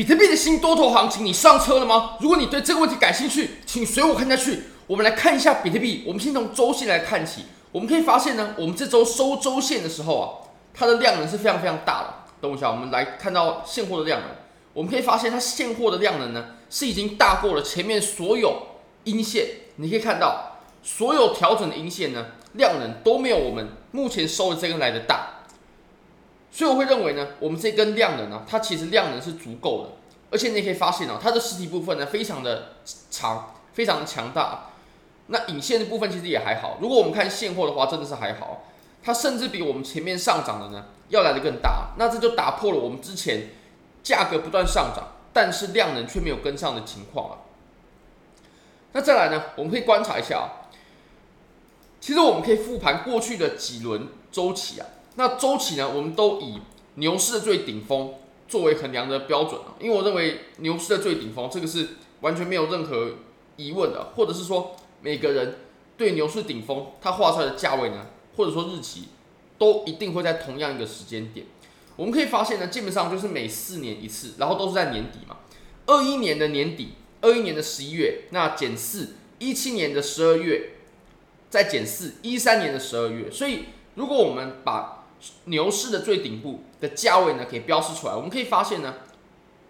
比特币的新多头行情，你上车了吗？如果你对这个问题感兴趣，请随我看下去。我们来看一下比特币。我们先从周线来看起。我们可以发现呢，我们这周收周线的时候啊，它的量能是非常非常大的。等我一下，我们来看到现货的量能。我们可以发现，它现货的量能呢，是已经大过了前面所有阴线。你可以看到，所有调整的阴线呢，量能都没有我们目前收的这根来的大。所以我会认为呢，我们这根量能呢，它其实量能是足够的。而且你可以发现啊，它的实体部分呢，非常的长，非常的强大。那影线的部分其实也还好。如果我们看现货的话，真的是还好。它甚至比我们前面上涨的呢要来的更大。那这就打破了我们之前价格不断上涨，但是量能却没有跟上的情况了。那再来呢，我们可以观察一下啊。其实我们可以复盘过去的几轮周期啊。那周期呢，我们都以牛市的最顶峰作为衡量的标准啊。因为我认为牛市的最顶峰这个是完全没有任何疑问的，或者是说。每个人对牛市顶峰，它画出来的价位呢，或者说日期，都一定会在同样一个时间点。我们可以发现呢，基本上就是每四年一次，然后都是在年底嘛。二一年的年底，二一年的十一月，那减四，一七年的十二月，再减四，一三年的十二月。所以，如果我们把牛市的最顶部的价位呢，给标示出来，我们可以发现呢，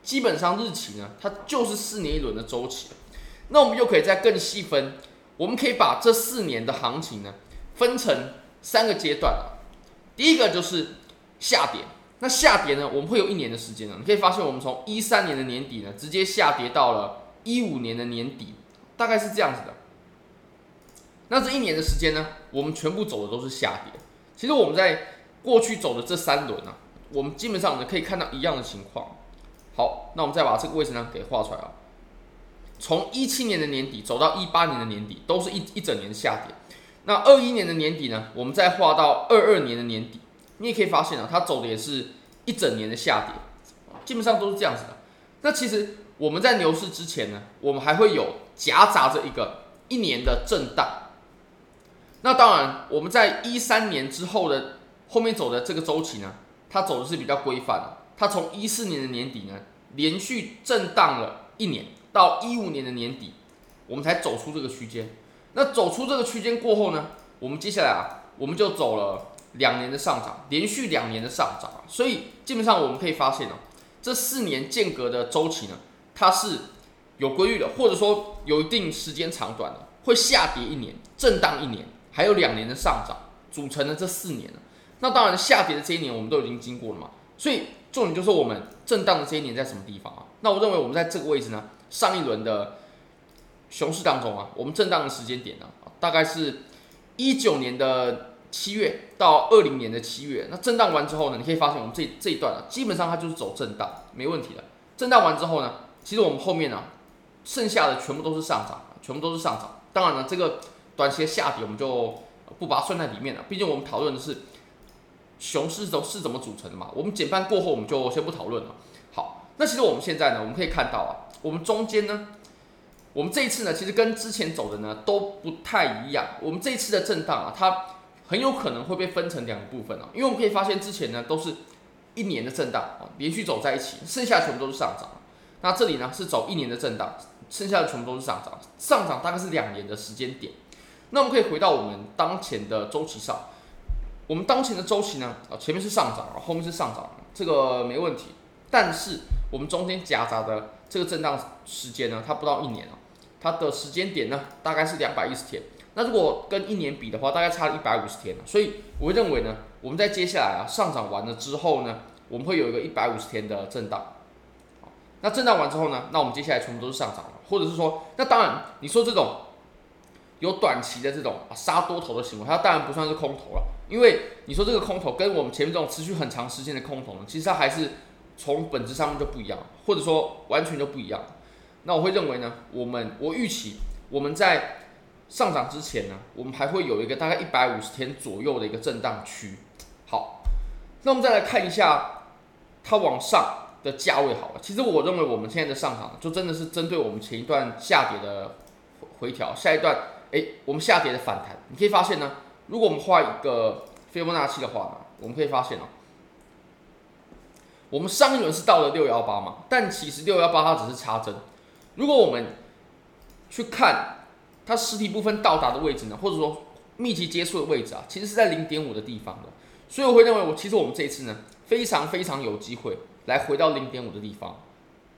基本上日期呢，它就是四年一轮的周期。那我们又可以再更细分。我们可以把这四年的行情呢，分成三个阶段。第一个就是下跌，那下跌呢，我们会有一年的时间呢。你可以发现，我们从一三年的年底呢，直接下跌到了一五年的年底，大概是这样子的。那这一年的时间呢，我们全部走的都是下跌。其实我们在过去走的这三轮呢，我们基本上呢可以看到一样的情况。好，那我们再把这个位置呢给画出来啊。从一七年的年底走到一八年的年底，都是一一整年的下跌。那二一年的年底呢，我们再画到二二年的年底，你也可以发现啊，它走的也是一整年的下跌，基本上都是这样子的。那其实我们在牛市之前呢，我们还会有夹杂着一个一年的震荡。那当然，我们在一三年之后的后面走的这个周期呢，它走的是比较规范的。它从一四年的年底呢，连续震荡了一年。到一五年的年底，我们才走出这个区间。那走出这个区间过后呢，我们接下来啊，我们就走了两年的上涨，连续两年的上涨。所以基本上我们可以发现呢，这四年间隔的周期呢，它是有规律的，或者说有一定时间长短的，会下跌一年，震荡一年，还有两年的上涨，组成了这四年。那当然下跌的这一年我们都已经经过了嘛，所以重点就是我们震荡的这一年在什么地方啊？那我认为我们在这个位置呢。上一轮的熊市当中啊，我们震荡的时间点呢，大概是一九年的七月到二零年的七月。那震荡完之后呢，你可以发现我们这这一段啊，基本上它就是走震荡，没问题的。震荡完之后呢，其实我们后面呢，剩下的全部都是上涨，全部都是上涨。当然了，这个短期的下跌我们就不把它算在里面了，毕竟我们讨论的是熊市怎是怎么组成的嘛。我们减半过后，我们就先不讨论了。好，那其实我们现在呢，我们可以看到啊。我们中间呢，我们这一次呢，其实跟之前走的呢都不太一样。我们这一次的震荡啊，它很有可能会被分成两部分啊，因为我们可以发现之前呢都是一年的震荡啊，连续走在一起，剩下全部都是上涨。那这里呢是走一年的震荡，剩下的全部都是上涨，上涨大概是两年的时间点。那我们可以回到我们当前的周期上，我们当前的周期呢啊，前面是上涨，后面是上涨，这个没问题。但是我们中间夹杂的这个震荡时间呢，它不到一年啊，它的时间点呢大概是两百一十天。那如果跟一年比的话，大概差了一百五十天。所以我认为呢，我们在接下来啊上涨完了之后呢，我们会有一个一百五十天的震荡。那震荡完之后呢，那我们接下来全部都是上涨了，或者是说，那当然你说这种有短期的这种杀多头的行为，它当然不算是空头了，因为你说这个空头跟我们前面这种持续很长时间的空头呢，其实它还是。从本质上面就不一样，或者说完全就不一样。那我会认为呢，我们我预期我们在上涨之前呢，我们还会有一个大概一百五十天左右的一个震荡区。好，那我们再来看一下它往上的价位好了。其实我认为我们现在的上涨就真的是针对我们前一段下跌的回调，下一段诶，我们下跌的反弹。你可以发现呢，如果我们画一个斐波那契的话呢，我们可以发现哦。我们上一轮是到了六幺八嘛，但其实六幺八它只是插针。如果我们去看它实体部分到达的位置呢，或者说密集接触的位置啊，其实是在零点五的地方的。所以我会认为，我其实我们这一次呢，非常非常有机会来回到零点五的地方，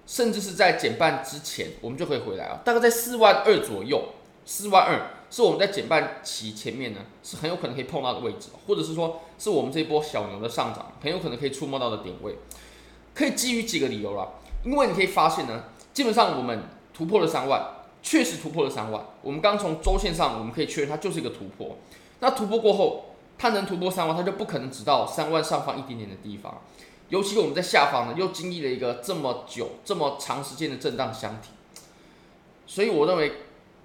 甚至是在减半之前，我们就可以回来啊，大概在四万二左右，四万二是我们在减半期前面呢，是很有可能可以碰到的位置，或者是说是我们这一波小牛的上涨，很有可能可以触摸到的点位。可以基于几个理由啦，因为你可以发现呢，基本上我们突破了三万，确实突破了三万。我们刚从周线上，我们可以确认它就是一个突破。那突破过后，它能突破三万，它就不可能只到三万上方一点点的地方。尤其我们在下方呢，又经历了一个这么久、这么长时间的震荡箱体，所以我认为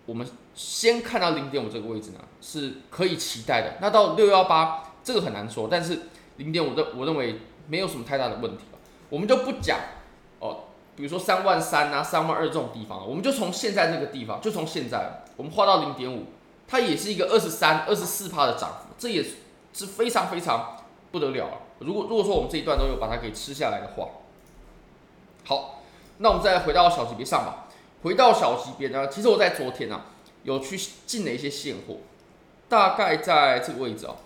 我们先看到零点五这个位置呢，是可以期待的。那到六幺八这个很难说，但是零点五的我认为没有什么太大的问题。我们就不讲哦，比如说三万三啊、三万二这种地方，我们就从现在这个地方，就从现在，我们画到零点五，它也是一个二十三、二十四趴的涨幅，这也是非常非常不得了啊。如果如果说我们这一段都有把它给吃下来的话，好，那我们再回到小级别上吧。回到小级别呢，其实我在昨天啊有去进了一些现货，大概在这个位置哦。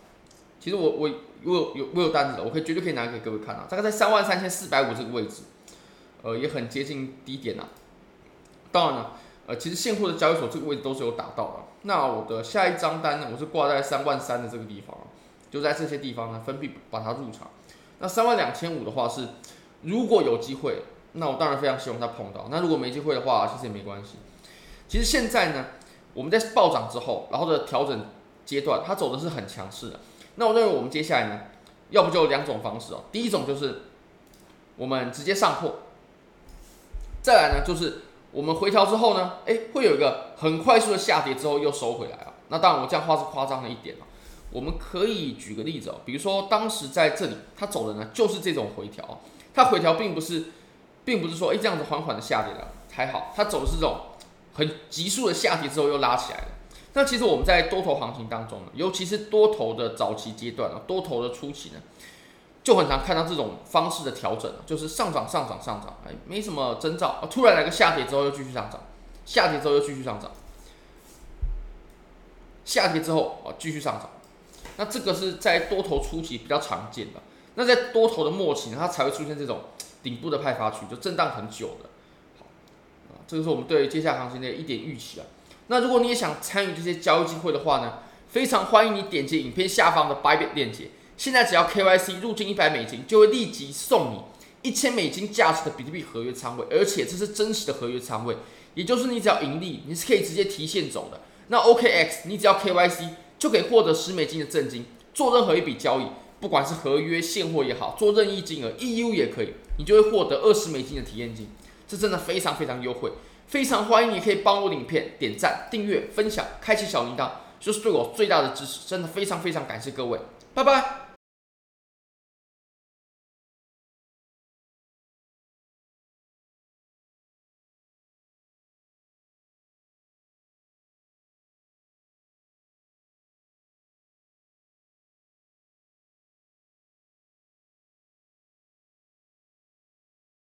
其实我我。我有我有单子的，我可以绝对可以拿给各位看啊，大概在三万三千四百五这个位置，呃，也很接近低点呐。当然了，呃，其实现货的交易所这个位置都是有打到的。那我的下一张单呢，我是挂在三万三的这个地方，就在这些地方呢分别把它入场。那三万两千五的话是，如果有机会，那我当然非常希望它碰到。那如果没机会的话，其实也没关系。其实现在呢，我们在暴涨之后，然后的调整阶段，它走的是很强势的。那我认为我们接下来呢，要不就两种方式哦。第一种就是我们直接上破，再来呢就是我们回调之后呢，哎，会有一个很快速的下跌之后又收回来啊。那当然我这样话是夸张了一点哦。我们可以举个例子哦，比如说当时在这里它走的呢就是这种回调，它回调并不是，并不是说哎这样子缓缓的下跌了，还好，它走的是这种很急速的下跌之后又拉起来了。那其实我们在多头行情当中呢，尤其是多头的早期阶段啊，多头的初期呢，就很常看到这种方式的调整，就是上涨、上涨、上涨，哎，没什么征兆啊，突然来个下跌之后又继续上涨，下跌之后又继续上涨，下跌之后啊继续上涨，那这个是在多头初期比较常见的。那在多头的末期呢，它才会出现这种顶部的派发区，就震荡很久的。好，啊，这个是我们对接下来行情的一点预期啊。那如果你也想参与这些交易机会的话呢，非常欢迎你点击影片下方的 Bybit 链接。现在只要 KYC 入金一百美金，就会立即送你一千美金价值的比特币合约仓位，而且这是真实的合约仓位，也就是你只要盈利，你是可以直接提现走的。那 OKX 你只要 KYC 就可以获得十美金的赠金，做任何一笔交易，不管是合约现货也好，做任意金额 EU 也可以，你就会获得二十美金的体验金，这真的非常非常优惠。非常欢迎你可以帮我的影片点赞、订阅、分享、开启小铃铛，就是对我最大的支持。真的非常非常感谢各位，拜拜。